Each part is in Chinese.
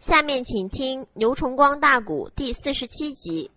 下面请听牛崇光大鼓第四十七集。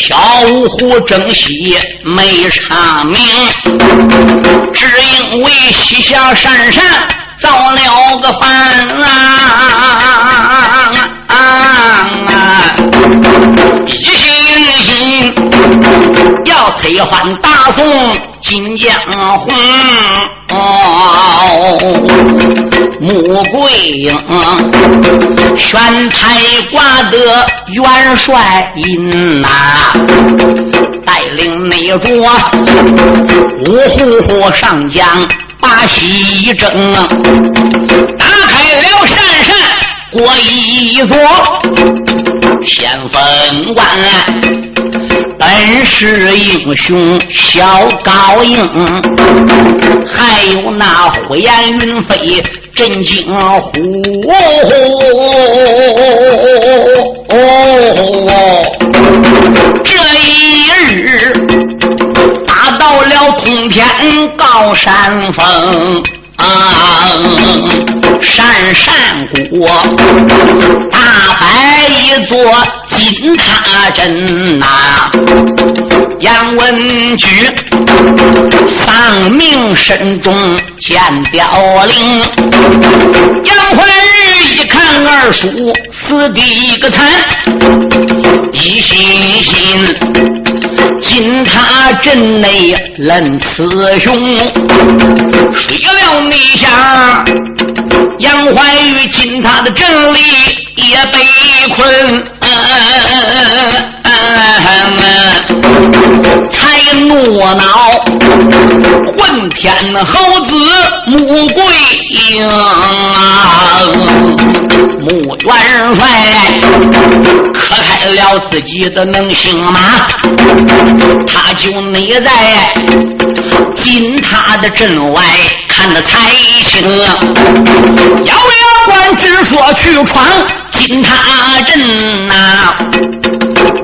小五虎争西没唱明，只因为西夏山上造了个反啊！一心心要推翻大宋金江红。哦，穆桂英。选台挂的元帅印呐，带领内着五虎虎上将把西征，打开了山山过一座先锋关。本是英雄小高英，还有那火焰云飞震惊呼。这一日打到了通天高山峰。啊，山山谷，大摆一座金塔阵呐。杨文举丧命身中见凋零，杨怀玉一看二叔死的一个惨，一心心。金塔镇内冷雌雄，睡了内下，杨怀玉金塔的阵里也被困，怒恼混天猴子穆桂英啊，穆元帅磕开了自己的能行吗。他就没在金塔的阵外看得才清，姚牙关只说去闯金塔镇呐，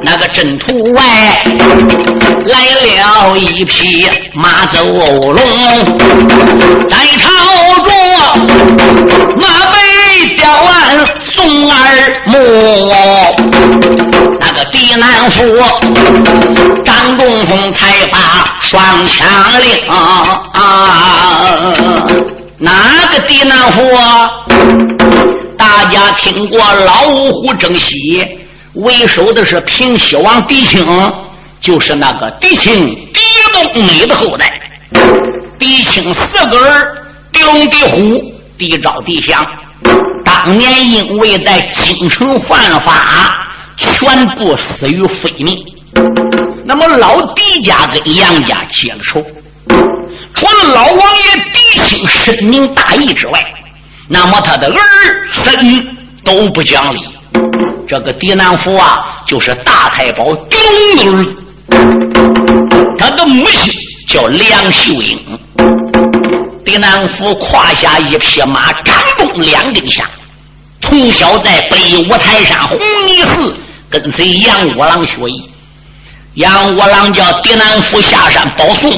那个阵图外来了一匹马走龙，在朝中马背雕鞍送二木。那个狄南府，张东风才把双枪令！哪个狄南府？大家听过老五虎征西，为首的是平西王狄青，就是那个狄青狄冬梅的后代。狄青四个儿，狄龙、狄虎、狄昭、狄祥，当年因为在京城犯法。全部死于非命。那么老狄家跟杨家结了仇，除了老王爷狄青深明大义之外，那么他的儿孙都不讲理。这个狄南府啊，就是大太保狄龙的儿子，他的母亲叫梁秀英。狄南府胯下一匹马，掌中两根下，从小在北五台山红泥寺。跟随杨五郎学艺，杨五郎叫狄南府下山保送。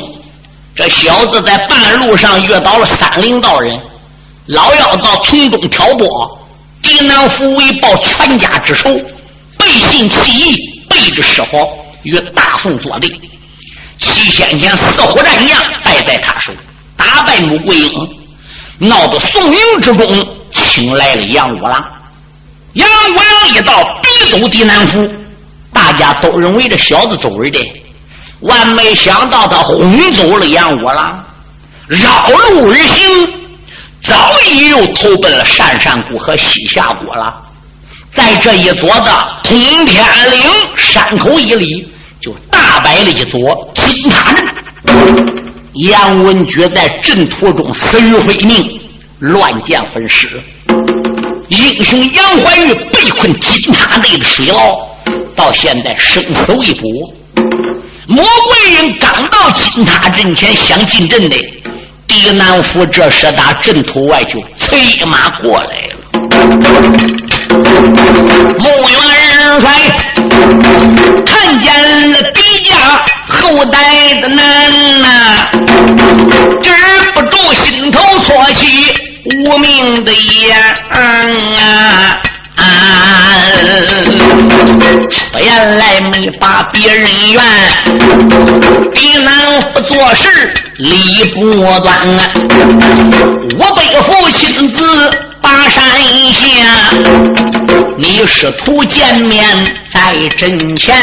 这小子在半路上遇到了三灵道人，老要到从中挑拨。狄南府为报全家之仇，背信弃义，背着师傅与大宋作对。七仙前四虎战将败在他手，打败穆桂英，闹得宋营之中，请来了杨五郎。杨五郎一到，逼走狄南府，大家都认为这小子走人的，万没想到他轰走了杨五郎，绕路而行，早已又投奔了单山谷和西夏国了。在这一座的通天岭山口一里，就大摆了一座金塔阵。杨文举在阵途中死于非命，乱箭分尸。英雄杨怀玉被困金塔内的水牢，到现在生死未卜。魔鬼人刚到金塔阵前想进阵的，狄南府这时打阵图外就催马过来了。穆元帅看见了敌家后代的难呐，止不住心头错喜无名的烟啊！出言来没把别人怨，比南府做事理不端啊！我背负亲自。把山下，你师徒见面在阵前，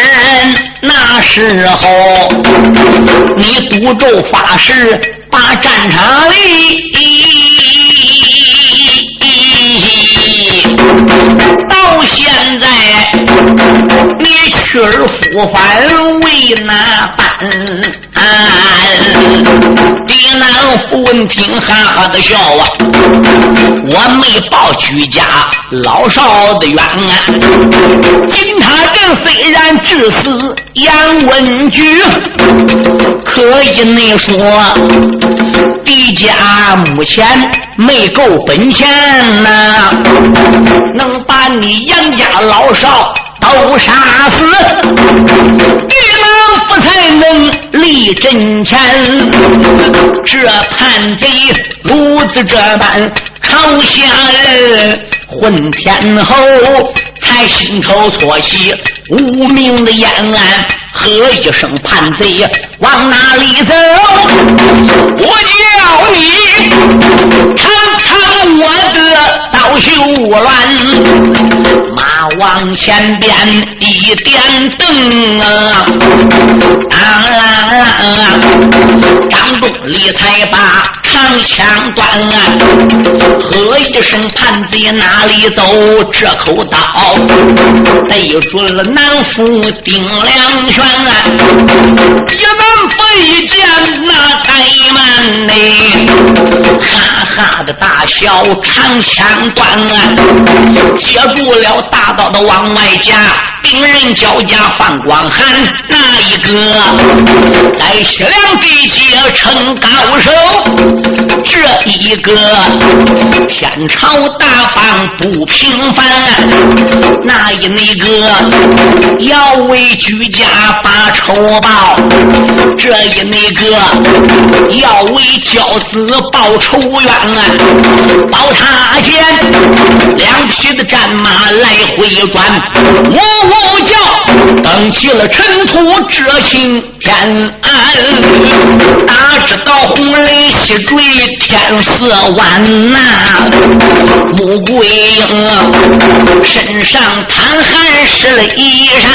那时候你赌咒发誓把战场里，到现在你去而复返为哪般？狄南府闻听，哈哈的笑啊！我没报居家老少的冤案。金塔镇虽然致死杨文举，可以你说，狄家目前没够本钱呐，能把你杨家老少都杀死。才能立阵前，这叛贼如此这般朝下人，混天后才心头错起无名的延安，喝一声叛贼往哪里走？我叫你尝尝我的刀秀乱，马往前边一点灯啊！啊！张东里才把长枪断，喝一声叛贼哪里走？这口刀对准了南府丁良轩，一门飞剑那开门，他的大小，长枪断，接住了大刀的往外夹。兵人交加放光寒，那一个在西凉地界成高手？这一个天朝大邦不平凡，那一那个要为居家把仇报？这一那个要为教子报仇冤？报他前两匹的战马来回转，呜呜叫，登起了尘土，遮晴天安。哪知道红雷西坠，天色晚呐。穆桂英身上淌汗湿了衣衫，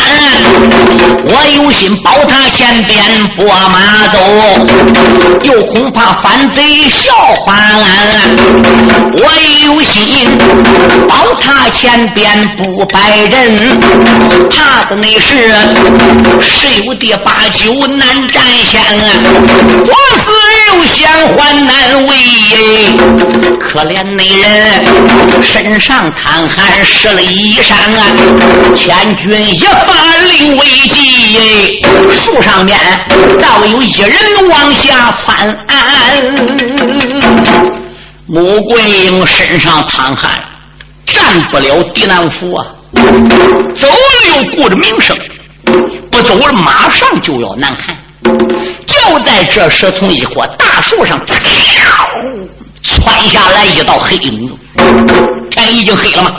我有心保他前边拨马走，又恐怕反贼笑话俺。我有心保他前边不败人。怕的那是十有的八九难战胜，我死又想还难为。可怜那人身上淌汗湿了衣裳啊！千钧一发令危急，树上面倒有一人往下窜。穆桂英身上淌汗，战不了狄南府啊！走了又顾着名声，不走了马上就要难看。就在这时，从一棵大树上，窜下来一道黑影子。天已经黑了吗？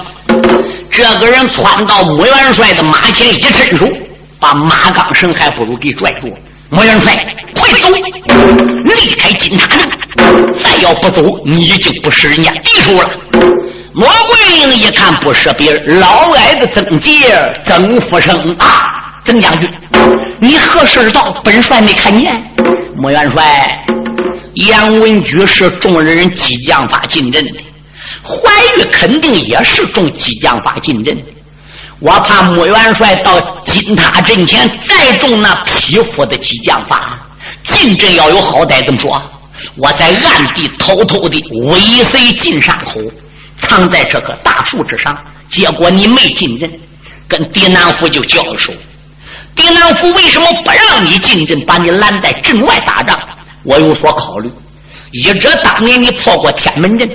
这个人窜到穆元帅的马前，一伸手，把马钢绳还不如给拽住了。穆元帅，快走，离开金塔！再要不走，你已经不是人家敌手了。莫桂英一看不是别人，老矮子曾杰曾福生啊，曾将军，你何时到？本帅没看见。莫元帅，杨文举是众人激将法进阵的，怀玉肯定也是中激将法进阵的。我怕穆元帅到金塔阵前再中那匹夫的激将法，进阵要有好歹。这么说，我在暗地偷偷的尾随进山口。藏在这棵大树之上，结果你没进阵，跟狄南府就交手。狄南府为什么不让你进阵，把你拦在阵外打仗？我有所考虑。一者当年你破过天门阵，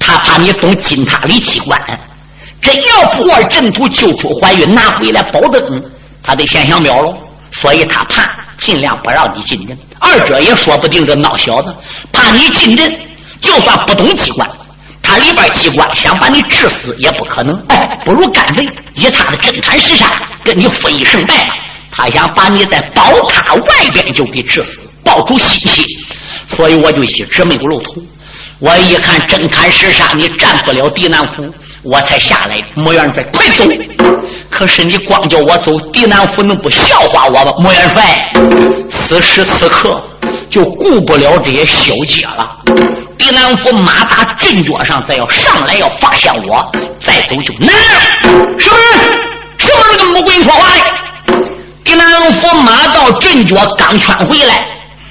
他怕你懂金塔里机关，真要破阵图救出怀孕拿回来宝灯，他得先想秒了，所以他怕尽量不让你进阵。二者也说不定，这孬小子怕你进阵，就算不懂机关。他里边机关想把你治死也不可能，哎，不如干脆以他的真坛石山跟你分一胜败。他想把你在宝塔外边就给治死，抱住心气，所以我就一直没有露头。我一看真坛石山你占不了地南府，我才下来。莫元帅，快走！可是你光叫我走，狄南府能不笑话我吗？莫元帅，此时此刻就顾不了这些小节了。狄南府马打阵脚上，再要上来要发现我，再走就难。是不是？是不是跟穆桂英说话的？狄南府马到阵脚刚圈回来，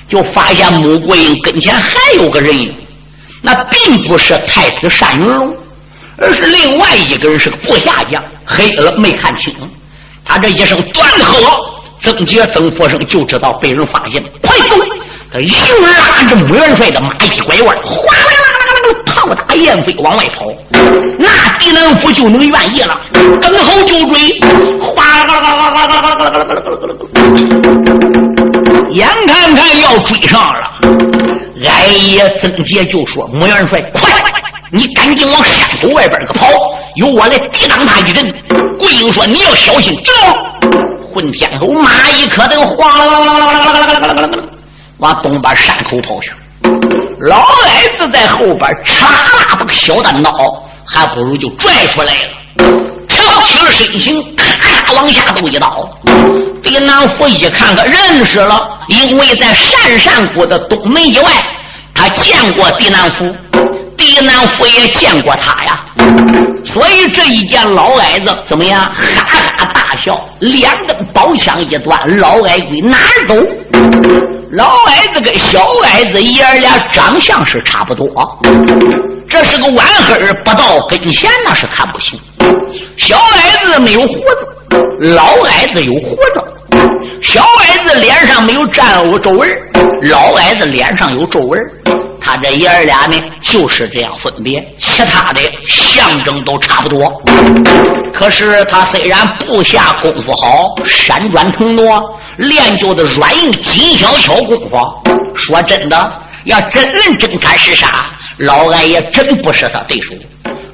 就发现穆桂英跟前还有个人，那并不是太子单云龙，而是另外一个人，是个部下将，黑了没看清。他这一声断喝，曾杰、曾福生就知道被人发现，快走！他又拉着穆元帅的马一拐弯，哗啦啦啦啦啦，炮打燕飞往外跑。那狄南府就能愿意了，跟后就追，哗啦啦啦啦啦啦啦啦啦啦啦啦眼看看要追上了，哎呀，曾杰就说：“穆元帅，快，你赶紧往山口外边个跑，由我来抵挡他一阵。”桂英说：“你要小心，知道？”混天侯马一磕等，哗啦啦啦啦啦啦啦啦啦啦。往东边山口跑去，老矮子在后边嚓啦把小的脑还不如就拽出来了，跳起了身形，咔嚓往下走一刀。狄南府一看，可认识了，因为在单山谷的东门以外，他见过狄南府，狄南府也见过他呀，所以这一见老矮子怎么样？哈哈大笑，两根宝枪一端，老矮鬼哪儿走？老矮子跟小矮子爷儿俩长相是差不多，这是个弯黑儿，不到跟前那是看不清。小矮子没有胡子，老矮子有胡子。小矮子脸上没有沾污皱纹，老矮子脸上有皱纹。他这爷儿俩呢，就是这样分别，其他的象征都差不多。可是他虽然部下功夫好，山转腾挪，练就的软硬金小巧功夫，说真的，要真论真看是啥，老矮也真不是他对手。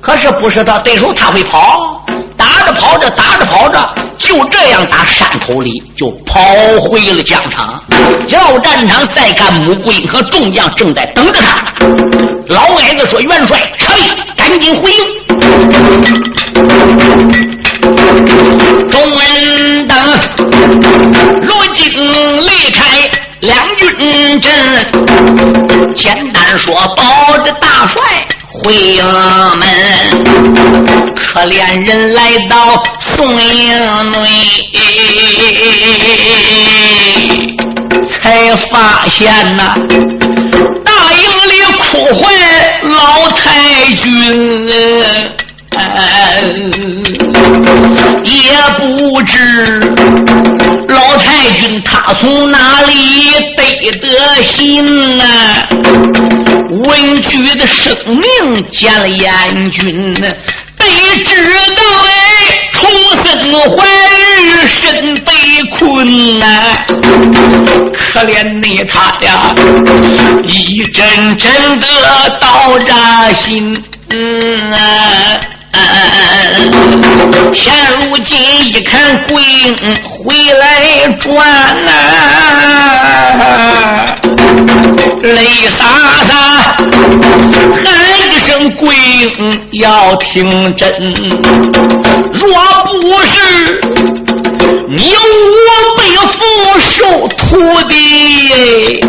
可是不是他对手，他会跑，打着跑着，打着跑着，就这样打山口里就跑回了疆场。要战场再看，穆桂英和众将正在等着他。老矮子说：“元帅，撤令，赶紧回营。”众人等如今离开两军阵，简单说，保着大帅。回营门，可怜人来到宋营内，才发现呐，大营里哭坏老太君，也不知老太君他从哪里得的心啊。文举的生命见了阎君，得知道哎，重生怀孕身被困呐，可怜你他呀，一阵阵的刀扎心啊！现如今一看鬼回来转呐，泪洒洒，喊一声声贵英要听真，若不是你我被父受徒弟，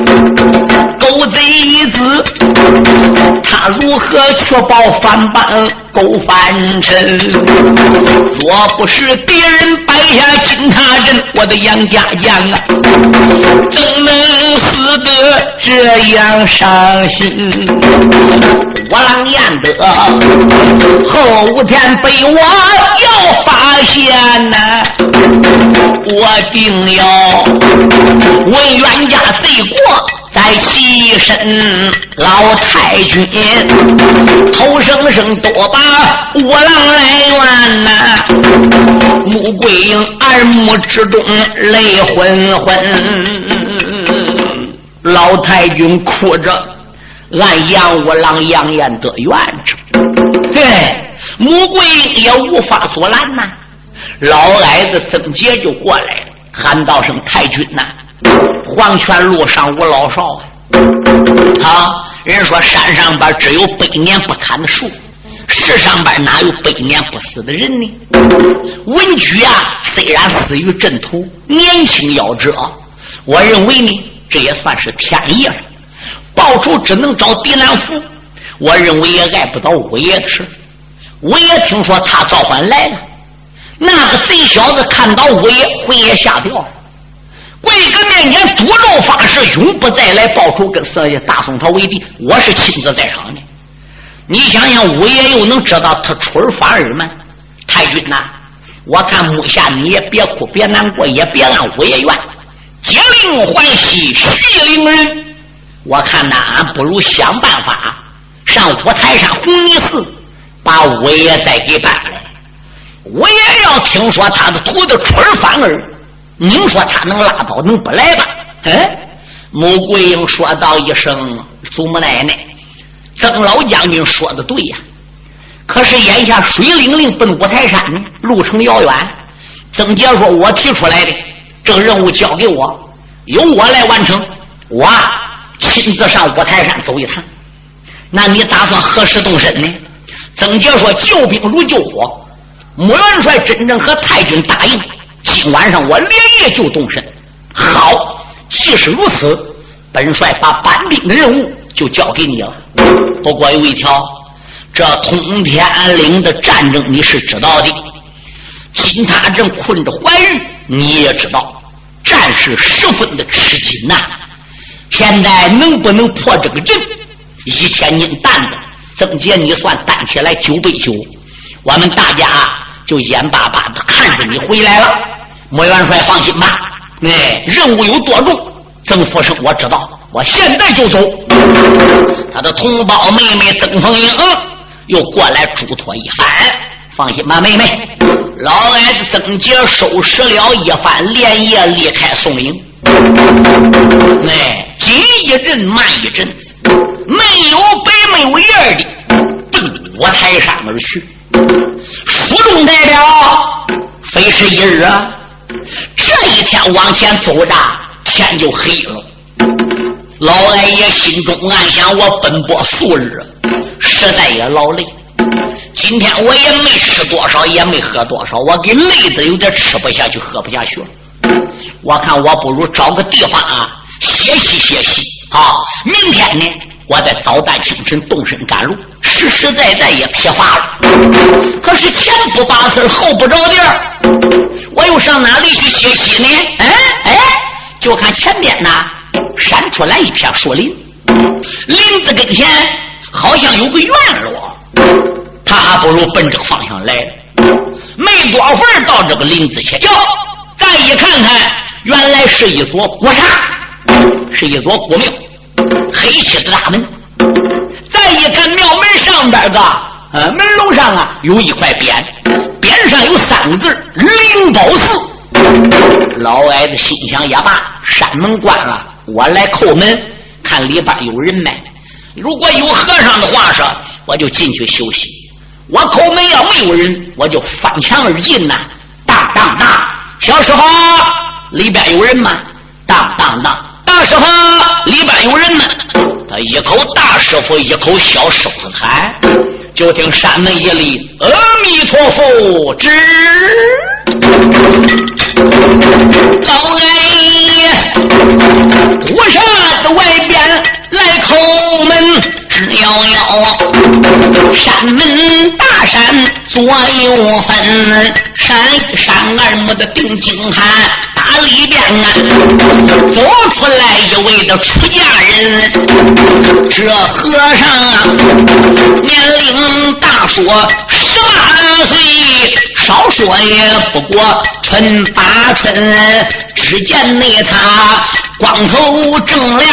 狗贼一子他如何确保翻版狗翻身？若不是敌人摆下金塔阵，我的杨家将啊，怎能死得这样伤心？我狼燕德后天被我要发现呐，我定要问冤家罪过。在起身，老太君，头生生多把五郎来怨呐！穆桂英耳目之中泪昏昏，老太君哭着按杨五郎杨延德怨着，嘿，穆桂英也无法阻拦呐！老矮子曾杰就过来了，喊道声：“太君呐！”黄泉路上无老少啊！人说山上边只有百年不砍的树，世上边哪有百年不死的人呢？文举啊，虽然死于阵图，年轻夭折，我认为呢，这也算是天意了。报仇只能找狄南福，我认为也碍不到五爷的事。五爷听说他召唤来了，那个贼小子看到五爷，魂也吓掉了。贵哥面前赌咒发誓，永不再来报仇，跟四爷大宋朝为敌。我是亲自在场的。你想想，五爷又能知道他出尔反尔吗？太君呐，我看目下你也别哭，别难过，也别按五爷怨。解铃还须系铃人。我看呐，俺不如想办法上五台山红泥寺，把五爷再给办了。五爷要听说他的徒弟出尔反尔。您说他能拉倒，能不来吧？嗯，穆桂英说道一声：“祖母奶奶，曾老将军说的对呀。可是眼下水灵灵奔五台山呢，路程遥远。曾杰说：‘我提出来的这个任务交给我，由我来完成。我亲自上五台山走一趟。那你打算何时动身呢？’曾杰说：‘救兵如救火。’穆元帅真正和太君答应。”今晚上我连夜就动身。好，既是如此，本帅把搬兵的任务就交给你了。不过有一条，这通天岭的战争你是知道的。金塔镇困着怀玉，你也知道，战事十分的吃紧呐。现在能不能破这个阵？一千斤担子，曾杰你算担起来九倍九。我们大家就眼巴巴的看着你回来了。莫元帅放心吧，哎，任务有多重，曾福生我知道，我现在就走。他的同胞妹妹曾凤英又过来嘱托一番，放心吧，妹妹。老矮子曾杰收拾了一番，连夜离开宋营。哎，紧一阵，慢一阵子，没有白没有眼的奔五台山而去。书中代表，非是一日啊。这一天往前走着，天就黑了。老矮爷心中暗想：我奔波数日，实在也劳累。今天我也没吃多少，也没喝多少，我给累的有点吃不下去，喝不下去了。我看我不如找个地方啊歇息歇息啊。明天呢，我在早旦清晨动身赶路，实实在在也疲乏了。可是前不把事后不着地儿。我又上哪里去歇息呢？哎哎，就看前边呐，闪出来一片树林，林子跟前好像有个院落，他还不如奔这个方向来。没多会儿到这个林子前，哟，再一看看，原来是一座古刹，是一座古庙，黑漆的大门。再一看庙门上边个，呃，门楼上啊有一块匾。匾上有三个字“灵宝寺”，老矮子心想也罢，山门关了，我来叩门，看里边有人没。如果有和尚的话说，我就进去休息；我叩门要没有人，我就翻墙而进呐。当当当，小师傅，里边有人吗？当当当，师傅，里边有人呢？他一口大师傅，一口小师傅喊，就听山门一里，阿弥陀佛，知老爷，我上直摇摇，山门大山左右分，山一山二目的定睛看，大里边啊，走出来一位的出家人，这和尚啊，年龄大说十八岁，少说也不过春八春，只见那他光头正亮，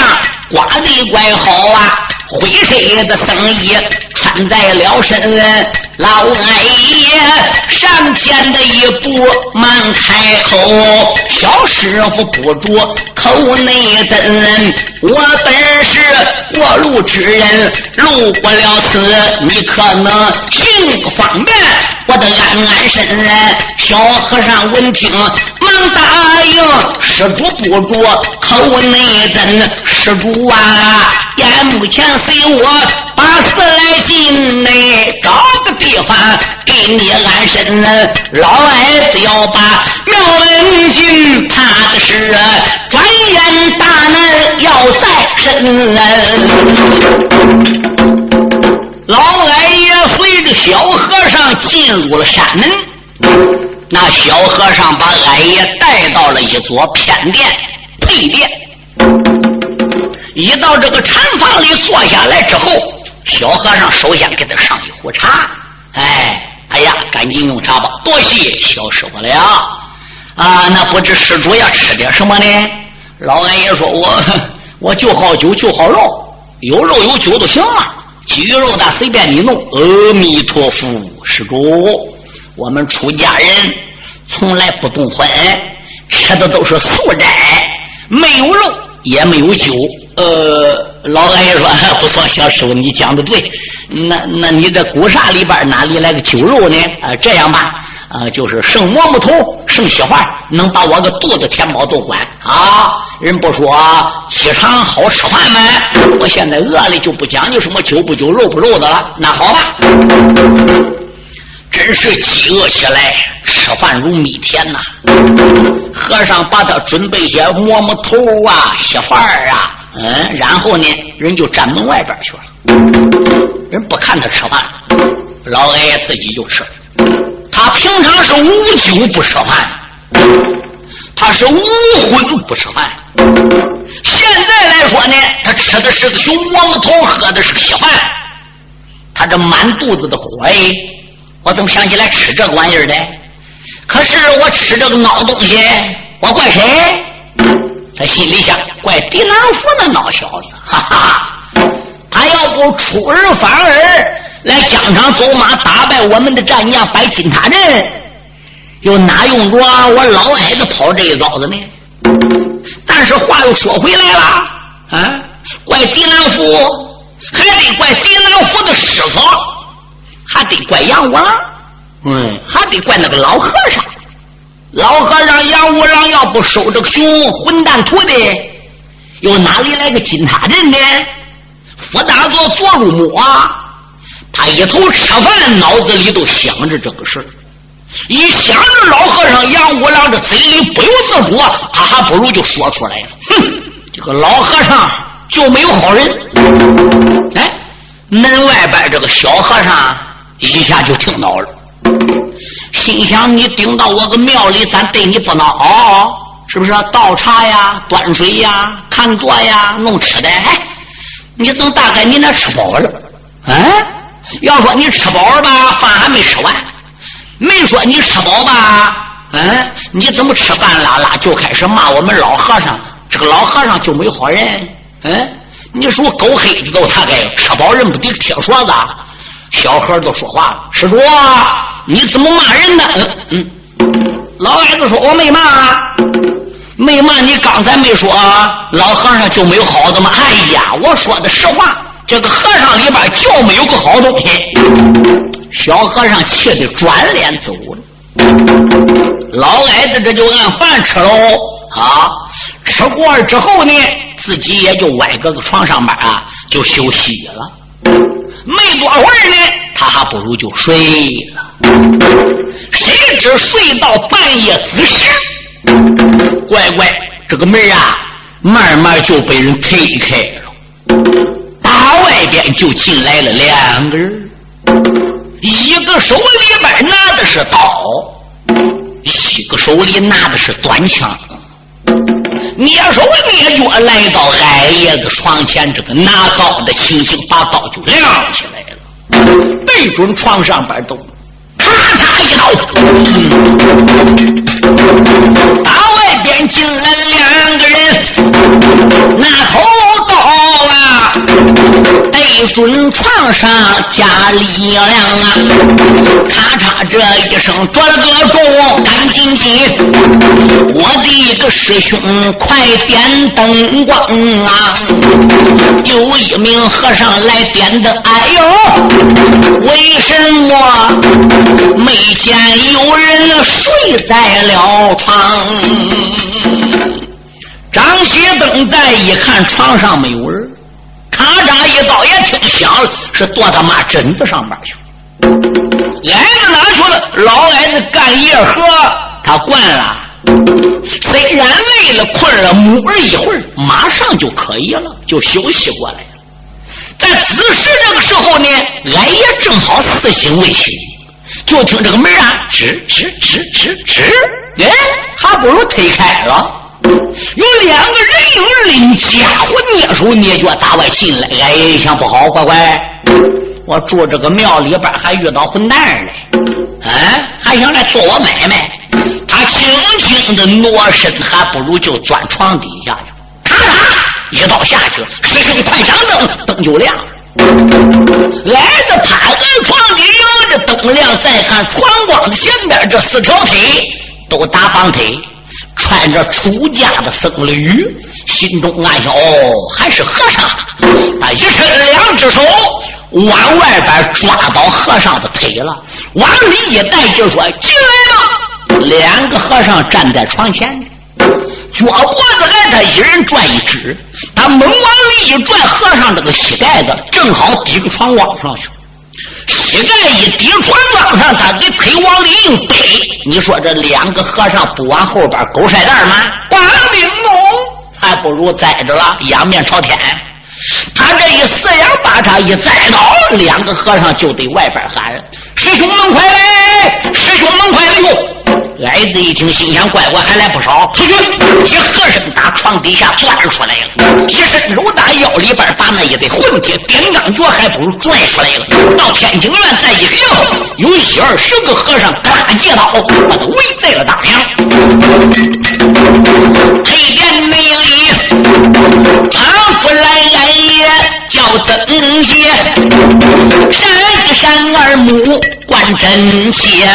刮的怪好啊。灰色的僧衣穿在了身，老爱爷上前的一步忙开口，小师傅不住口内尊，我本是过路之人，路过了此，你可能行个方便？我得安安身。小和尚闻听，忙答应，施主不住口内尊，施主啊，眼目前。随我把寺来进内，找个地方给你安身呢。老矮子要把庙门进，怕的是转眼大难要在身。老矮爷随着小和尚进入了山门，那小和尚把矮爷带到了一座偏殿配殿。一到这个禅房里坐下来之后，小和尚首先给他上一壶茶。哎，哎呀，赶紧用茶吧，多谢小师傅了。啊，那不知施主要吃点什么呢？老安爷说：“我我就好酒，就好肉，有肉有酒都行了。鸡鱼肉的随便你弄。”阿弥陀佛，施主，我们出家人从来不动荤，吃的都是素斋，没有肉也没有酒。呃，老安爷说不错，小师傅你讲的对。那那你这古刹里边哪里来个酒肉呢？啊，这样吧，啊，就是剩馍馍头，剩稀饭，能把我个肚子填饱都管啊。人不说饥肠好吃饭吗？我现在饿了就不讲究什么酒不酒肉不肉的了。那好吧，真是饥饿起来，吃饭如米田呐。和尚把他准备些馍馍头啊，稀饭啊。嗯，然后呢，人就站门外边去了。人不看他吃饭，老爷爷自己就吃。他平常是无酒不吃饭，他是无荤不吃饭。现在来说呢，他吃的是个熊馍馍头，喝的是稀饭。他这满肚子的火哎，我怎么想起来吃这个玩意儿的？可是我吃这个孬东西，我怪谁？他心里想：怪狄南福那孬小子，哈哈！他要不出尔反尔来疆场走马打败我们的战将摆金塔阵，又哪用着我老矮子跑这一遭子呢？但是话又说回来了，啊，怪狄南福，还得怪狄南福的师傅，还得怪杨五郎，嗯，还得怪那个老和尚。老和尚杨五郎要不收这个熊混蛋徒弟，又哪里来个金塔镇呢？福大做做入魔，他一头吃饭，脑子里都想着这个事一想着老和尚杨五郎这嘴里不由自主，他还不如就说出来了。哼，这个老和尚就没有好人。哎，门外边这个小和尚一下就听到了。心想你顶到我个庙里，咱对你不孬，是不是？倒茶呀，端水呀，看座呀，弄吃的。哎，你怎么大概你那吃饱了？嗯，要说你吃饱了吧，饭还没吃完；没说你吃饱吧，嗯，你怎么吃饭拉拉就开始骂我们老和尚？这个老和尚就没好人？嗯，你说狗黑子都他该吃饱人不得铁勺子。小孩都说话了，施主，你怎么骂人呢？嗯嗯，老矮子说：“我没骂，没骂你。刚才没说老和尚就没有好的吗？哎呀，我说的实话，这个和尚里边就没有个好东西。”小和尚气得转脸走了。老矮子这就按饭吃喽。啊，吃过之后呢，自己也就歪搁个床上边啊，就休息了。没多会儿呢，他还不如就睡了。谁知睡到半夜子时，乖乖，这个门啊，慢慢就被人推开了。打外边就进来了两个人，一个手里边拿的是刀，一个手里拿的是短枪。蹑手蹑脚来到矮爷子床前，这个拿刀的轻轻把刀就亮起来了，对准床上边都咔嚓一刀。打外边进来两个人，拿头刀啊！对准床上加力量啊！咔嚓这一声夺了个中，赶紧紧！我的个师兄，快点灯光啊！有一名和尚来点灯，哎呦，为什么没见有人睡在了床？张锡灯再一看，床上没有人。咔嚓一刀也挺响了，是剁他妈枕子上边去矮子哪去了？老矮子干夜活，他惯了。虽然累了困了，摸了一会儿，马上就可以了，就休息过来了。在此时这个时候呢，俺也正好四心未醒，就听这个门啊，吱吱吱吱吱，哎，还不如推开了。有两个人影拎家伙，蹑手蹑脚打外进来。哎，一想不好，乖乖，我住这个庙里边还遇到混蛋嘞！哎，还想来做我买卖？他轻轻的挪身，还不如就钻床底下去。咔嚓，一刀下去了。师兄，快掌灯，灯就亮了。矮子趴在床底，摇着灯亮，再看床光的前边，这四条腿都打绑腿。穿着出家的僧侣，心中暗想：哦，还是和尚。他一伸两只手，往外边抓到和尚的腿了，往里一带就说：“进来吧。”两个和尚站在床前，脚脖子挨他一人转一只，他猛往里一转，和尚这个膝盖子正好抵个床往上去。膝盖一抵床往上，他给腿往里一背。你说这两个和尚不往后边狗晒蛋吗？光腚木还不如栽着了，仰面朝天。他这一四仰八叉一栽倒，两个和尚就得外边喊：“师兄们快来！师兄们快来！”哟。矮子一听，心想：怪我还来不少，出去！一和尚打床底下钻出来了，一身肉打腰里边，把那一对混铁顶钢脚还不如拽出来了。到天津院再一溜，有一二十个和尚嘎借刀，把他围在了大梁。黑殿内里传出来叫曾杰，闪一闪二目。观真切，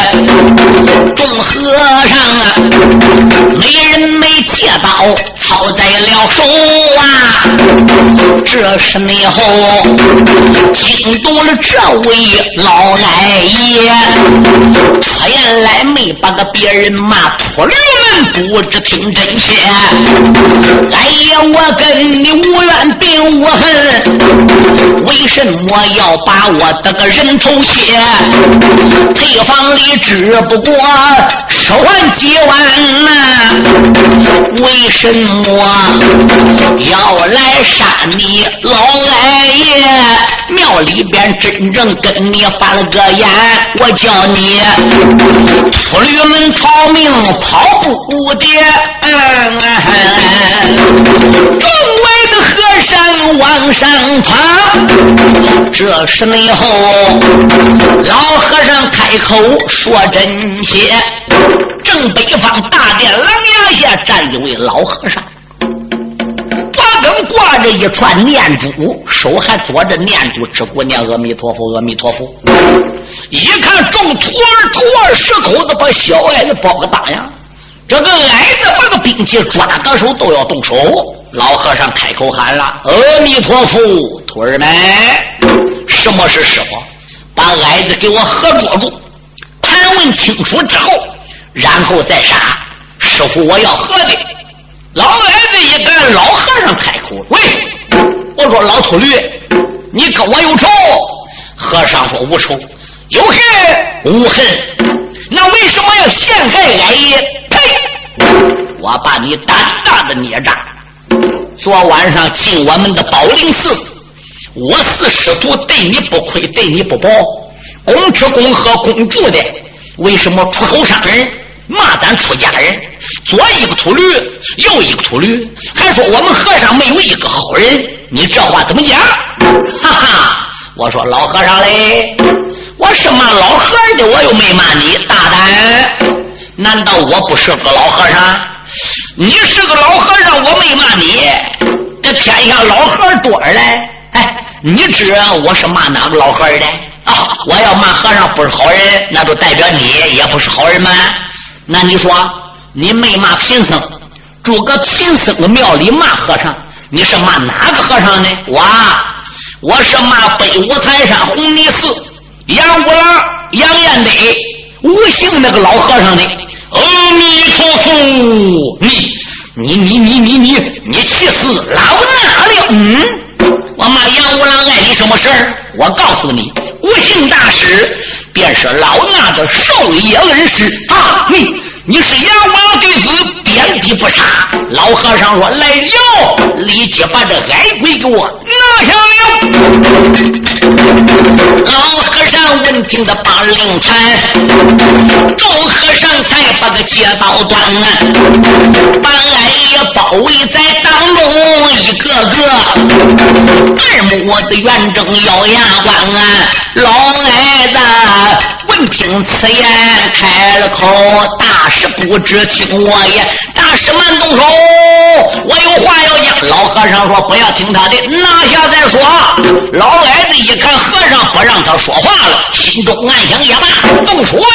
众和尚啊，没人没借刀操在了手啊。这时候惊动了这位老矮爷，出来没把个别人骂秃驴们不知听真切。矮爷，我跟你无怨并无恨，为什么要把我的个人头切？配房里只不过十万几万呐，为什么要来杀你老矮爷？庙里边真正跟你翻了个眼，我叫你出驴门逃命跑不得。众位往上闯，这时内后老和尚开口说真切。正北方大殿廊牙下站一位老和尚。脖梗挂着一串念珠，手还左着念珠，只顾念阿弥陀佛，阿弥陀佛。一看众徒儿徒儿十口子把小矮子包个大呀，这个矮子把个兵器抓个手都要动手。老和尚开口喊了：“阿弥陀佛，徒儿们，什么是师傅？把矮子给我合捉住，盘问清楚之后，然后再杀。师傅，我要喝的。”老矮子一看，老和尚开口：“喂，我说老秃驴，你跟我有仇？”和尚说：“无仇，有恨无恨。那为什么要陷害俺爷？呸！我把你胆大的孽障！昨晚上进我们的宝林寺，我四师徒对你不亏，对你不薄，公吃公喝公住的，为什么出口伤人？骂咱出家人？左一个秃驴，右一个秃驴，还说我们和尚没有一个好人，你这话怎么讲？哈哈！我说老和尚嘞，我是骂老和尚的，我又没骂你，大胆！难道我不是个老和尚？你是个老和尚，我没骂你。这天下老和尚多着嘞，哎，你知我是骂哪个老和尚的？啊，我要骂和尚不是好人，那就代表你也不是好人吗？那你说，你没骂贫僧，住个贫僧的庙里骂和尚，你是骂哪个和尚呢？我，我是骂北五台山红泥寺杨五郎杨延德无姓那个老和尚的。阿弥陀佛，你你你你你你你气死老衲了！嗯，我骂杨五郎碍你什么事儿？我告诉你，无姓大师便是老衲的授业恩师啊！你你是杨五郎弟子，遍地不杀。老和尚说：“来了，立即把这矮鬼给我拿下了。”老和尚闻听的把令传，众和尚才把个街道断，把矮爷包围在当中，一个个二目的圆睁咬牙关。老听此言，开了口：“大师不知听我言，大师慢动手，我有话要讲。”老和尚说：“不要听他的，拿下再说。”老矮子一看和尚不让他说话了，心中暗想：也罢，动手嘞！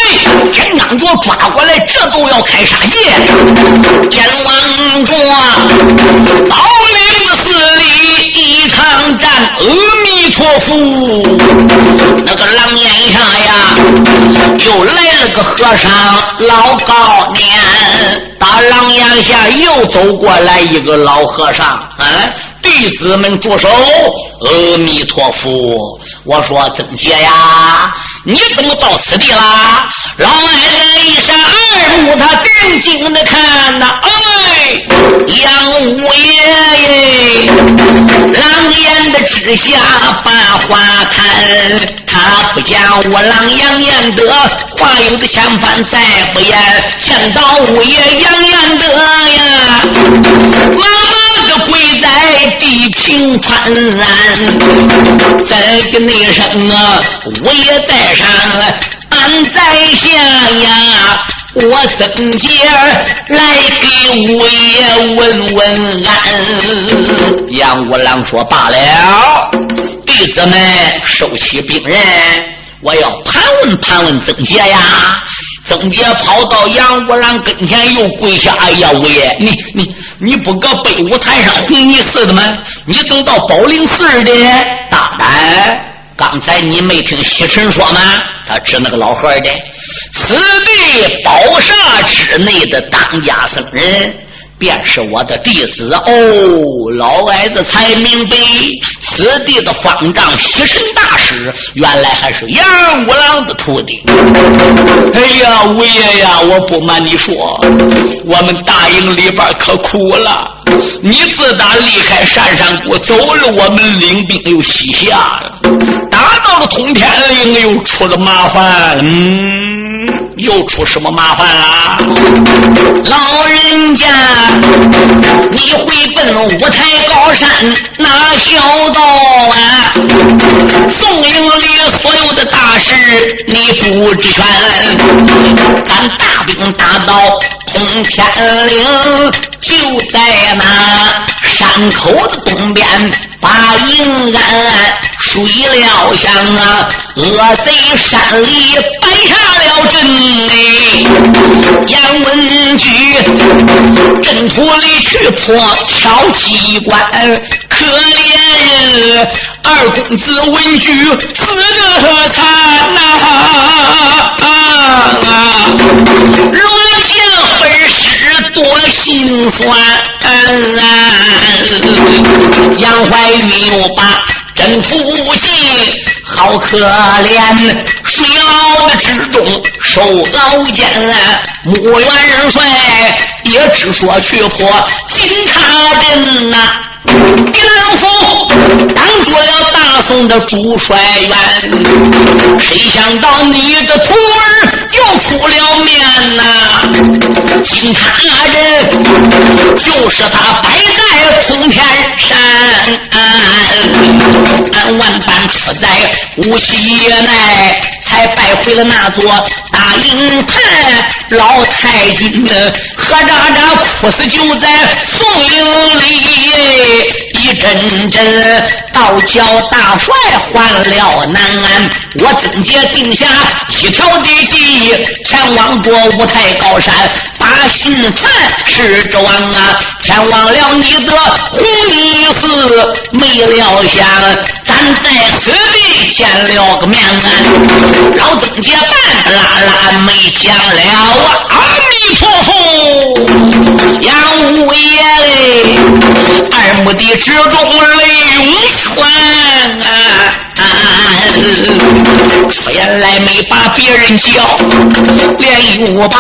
天刚脚抓过来，这都要开杀戒。阎王着宝林寺里抗战，阿弥陀佛。那个狼烟下呀，又来了个和尚老高年。打狼烟下又走过来一个老和尚，啊，弟子们住手！阿弥陀佛。我说曾杰呀，你怎么到此地啦？老奶奶一闪二目，他定睛的看呐，哎，杨五爷，狼烟的之下把花看，他不见我狼杨延德，话有的相反再不言，见到五爷杨延德呀，妈妈的跪在地平川，再给那声啊，五爷在上，俺在下呀。我曾姐来给五爷问问安。杨五郎说罢了，弟子们收起病人，我要盘问盘问曾杰呀。曾杰跑到杨五郎跟前，又跪下。哎呀，五爷，你你你不搁北五台上红泥寺的吗？你怎么到宝林寺的？大胆！刚才你没听西尘说吗？他指那个老和尚的。此地宝刹之内的当家僧人，便是我的弟子哦。老矮子才明白，此地的方丈西神大师，原来还是杨五郎的徒弟。哎呀，五爷呀，我不瞒你说，我们大营里边可苦了。你自打离开山山谷走了，我们领兵又西下了，打到了通天岭，又出了麻烦。嗯。又出什么麻烦啦？老人家，你回奔五台高山那小道啊？宋营里所有的大事你不知全，咱大兵打到通天岭，就在那山口的东边。把应安水了香啊，恶贼山里摆下了阵嘞。杨文举阵图里去破敲机关，可怜人二公子文举死得惨呐！如今分尸多心酸。杨怀玉又把真图记，好可怜，水牢的之中受熬煎。穆元帅也只说去破金塔阵呐。李南府当做了大宋的主帅员，谁想到你的徒儿又出了面呐？金塔人就是他摆在通天山，俺万般出在无锡内，才败回了那座大营盘。老太君何渣渣哭死就在宋营里。一阵阵道教大帅换了南安，我曾杰定下一条的计，前往过五台高山把信传，是指望啊，前往了你的红衣寺，没料想咱在此地见了个面啊，老曾杰半拉拉没讲了啊，阿弥陀佛，杨五爷嘞，二目的。之中泪涌泉啊！出言来没把别人叫，连又把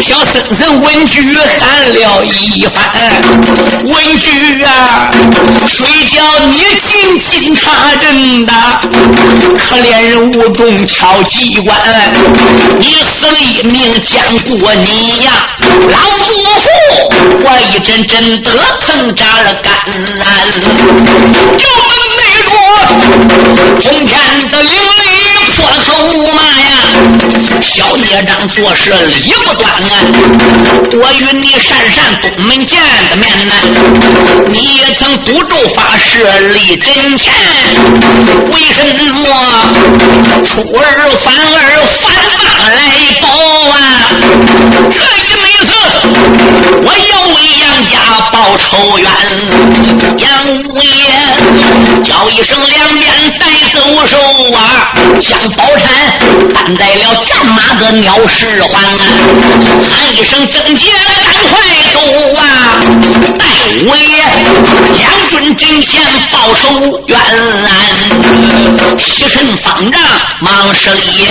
小孙子文举喊了一番。文举啊，谁叫你进金塔阵的？可怜人无中敲机关，你死立命将过你呀！老祖父，我一阵阵的疼扎了肝。有门内着通天的灵力破口骂呀，小孽障做事理不端啊！我与你善善东门见的面呐，你也曾赌咒发誓立真前，为什么出尔反尔反帮来报仇冤，杨五爷叫一声两边带走手啊，将宝钗担在了战马的鸟石环，喊一声曾杰赶快走啊，带五爷将军阵前报仇冤，起身方丈忙施礼，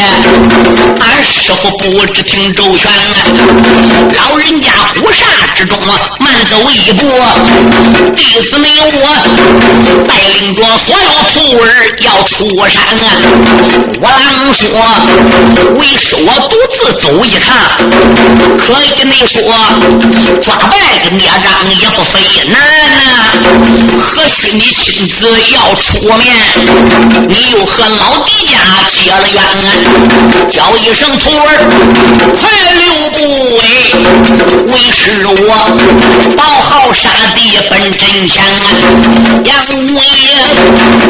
俺师傅不知听周全，老人家虎煞之中啊慢。走一步，弟子没有我带领着所有徒儿要出山啊。我郎说，为师我独自走一趟，可以跟你说，抓败个孽障也不费难呐。何须你亲自要出面？你又和老弟家结了怨，叫一声徒儿，快留步哎！为师我。报号杀敌奔阵前，杨五爷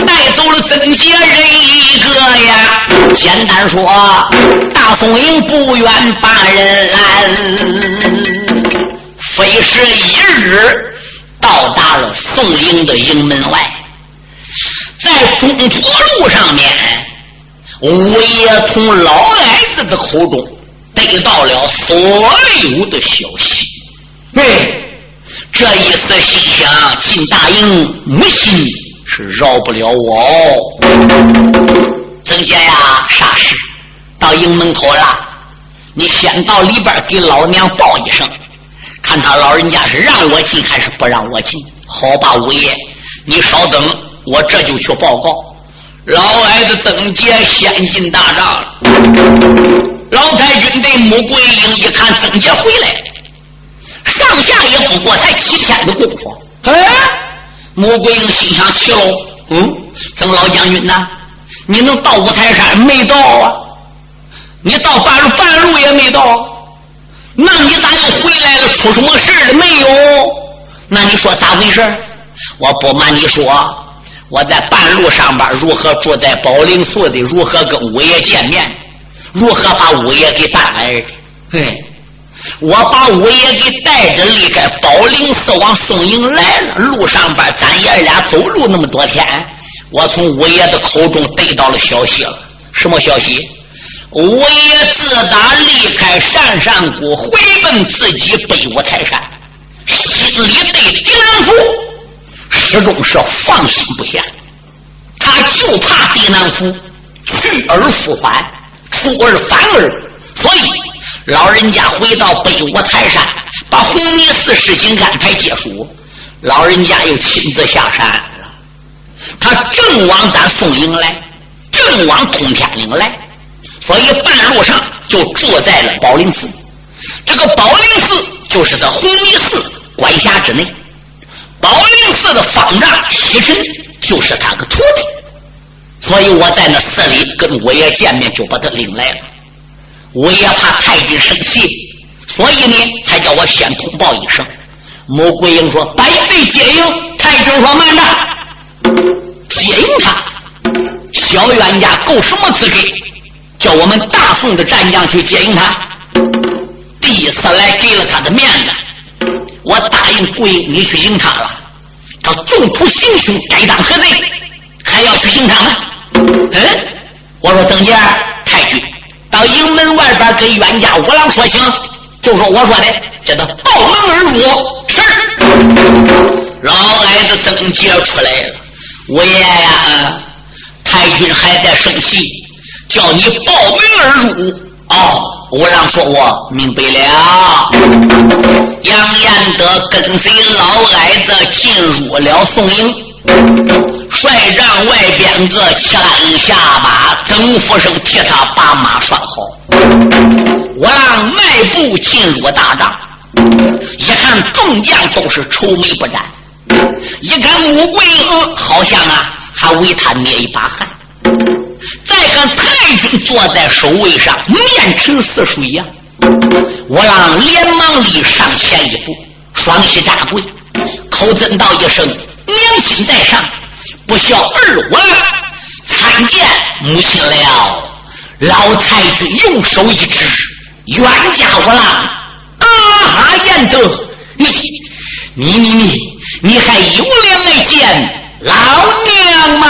带走了曾杰人一个呀。简单说，大宋营不愿把人拦，非是一日到达了宋营的营门外，在中途路上面，五爷从老矮子的口中得到了所有的消息，对。这一次心想进大营，无心是饶不了我哦。曾杰呀，啥事？到营门口了，你先到里边给老娘报一声，看他老人家是让我进还是不让我进。好吧，五爷，你稍等，我这就去报告。老矮子曾杰先进大帐，老太君对穆桂英一看曾杰回来。上下也不过才几天的功夫，哎，穆桂英心想：奇喽，嗯，曾老将军呐，你能到五台山没到啊？你到半路半路也没到，那你咋又回来了？出什么事了没有？那你说咋回事？我不瞒你说，我在半路上边如何住在宝灵寺的，如何跟五爷见面，如何把五爷给带来的，嘿。我把五爷给带着离开宝林寺往宋营来了，路上边咱爷俩走路那么多天，我从五爷的口中得到了消息了。什么消息？五爷自打离开单山谷，回奔自己北五台山，心里对狄南福始终是放心不下，他就怕狄南福去而复返，出尔反尔，所以老人家回到北五台山，把红泥寺事情安排结束，老人家又亲自下山。他正往咱宋营来，正往通天岭来，所以半路上就住在了宝林寺。这个宝林寺就是在红泥寺管辖之内，宝林寺的方丈西神就是他个徒弟，所以我在那寺里跟我爷见面，就把他领来了。我也怕太君生气，所以呢，才叫我先通报一声。穆桂英说：“百倍接应。”太君说：“慢着，接应他。小冤家够什么资格，叫我们大宋的战将去接应他？”第一次来给了他的面子，我答应桂英你去迎他了。他纵图行凶，该当何罪？还要去迎他吗？嗯，我说曾杰到营门外边跟冤家五郎说行，就说我说的，叫他抱门而入。是。老矮子曾杰出来了，我爷呀，太君还在生气，叫你抱门而入。哦。五郎说：“我明白了。”杨延德跟随老矮子进入了宋营，帅帐外边个牵下马，曾福生替他把马拴好。我让迈步进入大帐，一看众将都是愁眉不展，一看穆桂英好像啊，还为他捏一把汗。再看太君坐在首位上，面沉似水呀！我让连忙立上前一步，双膝扎跪，口尊道一声：“娘亲在上，不孝二我参见母亲了。”老太君用手一指：“冤家我郎，啊哈！严德，你你你你，你还有脸来见老娘吗？”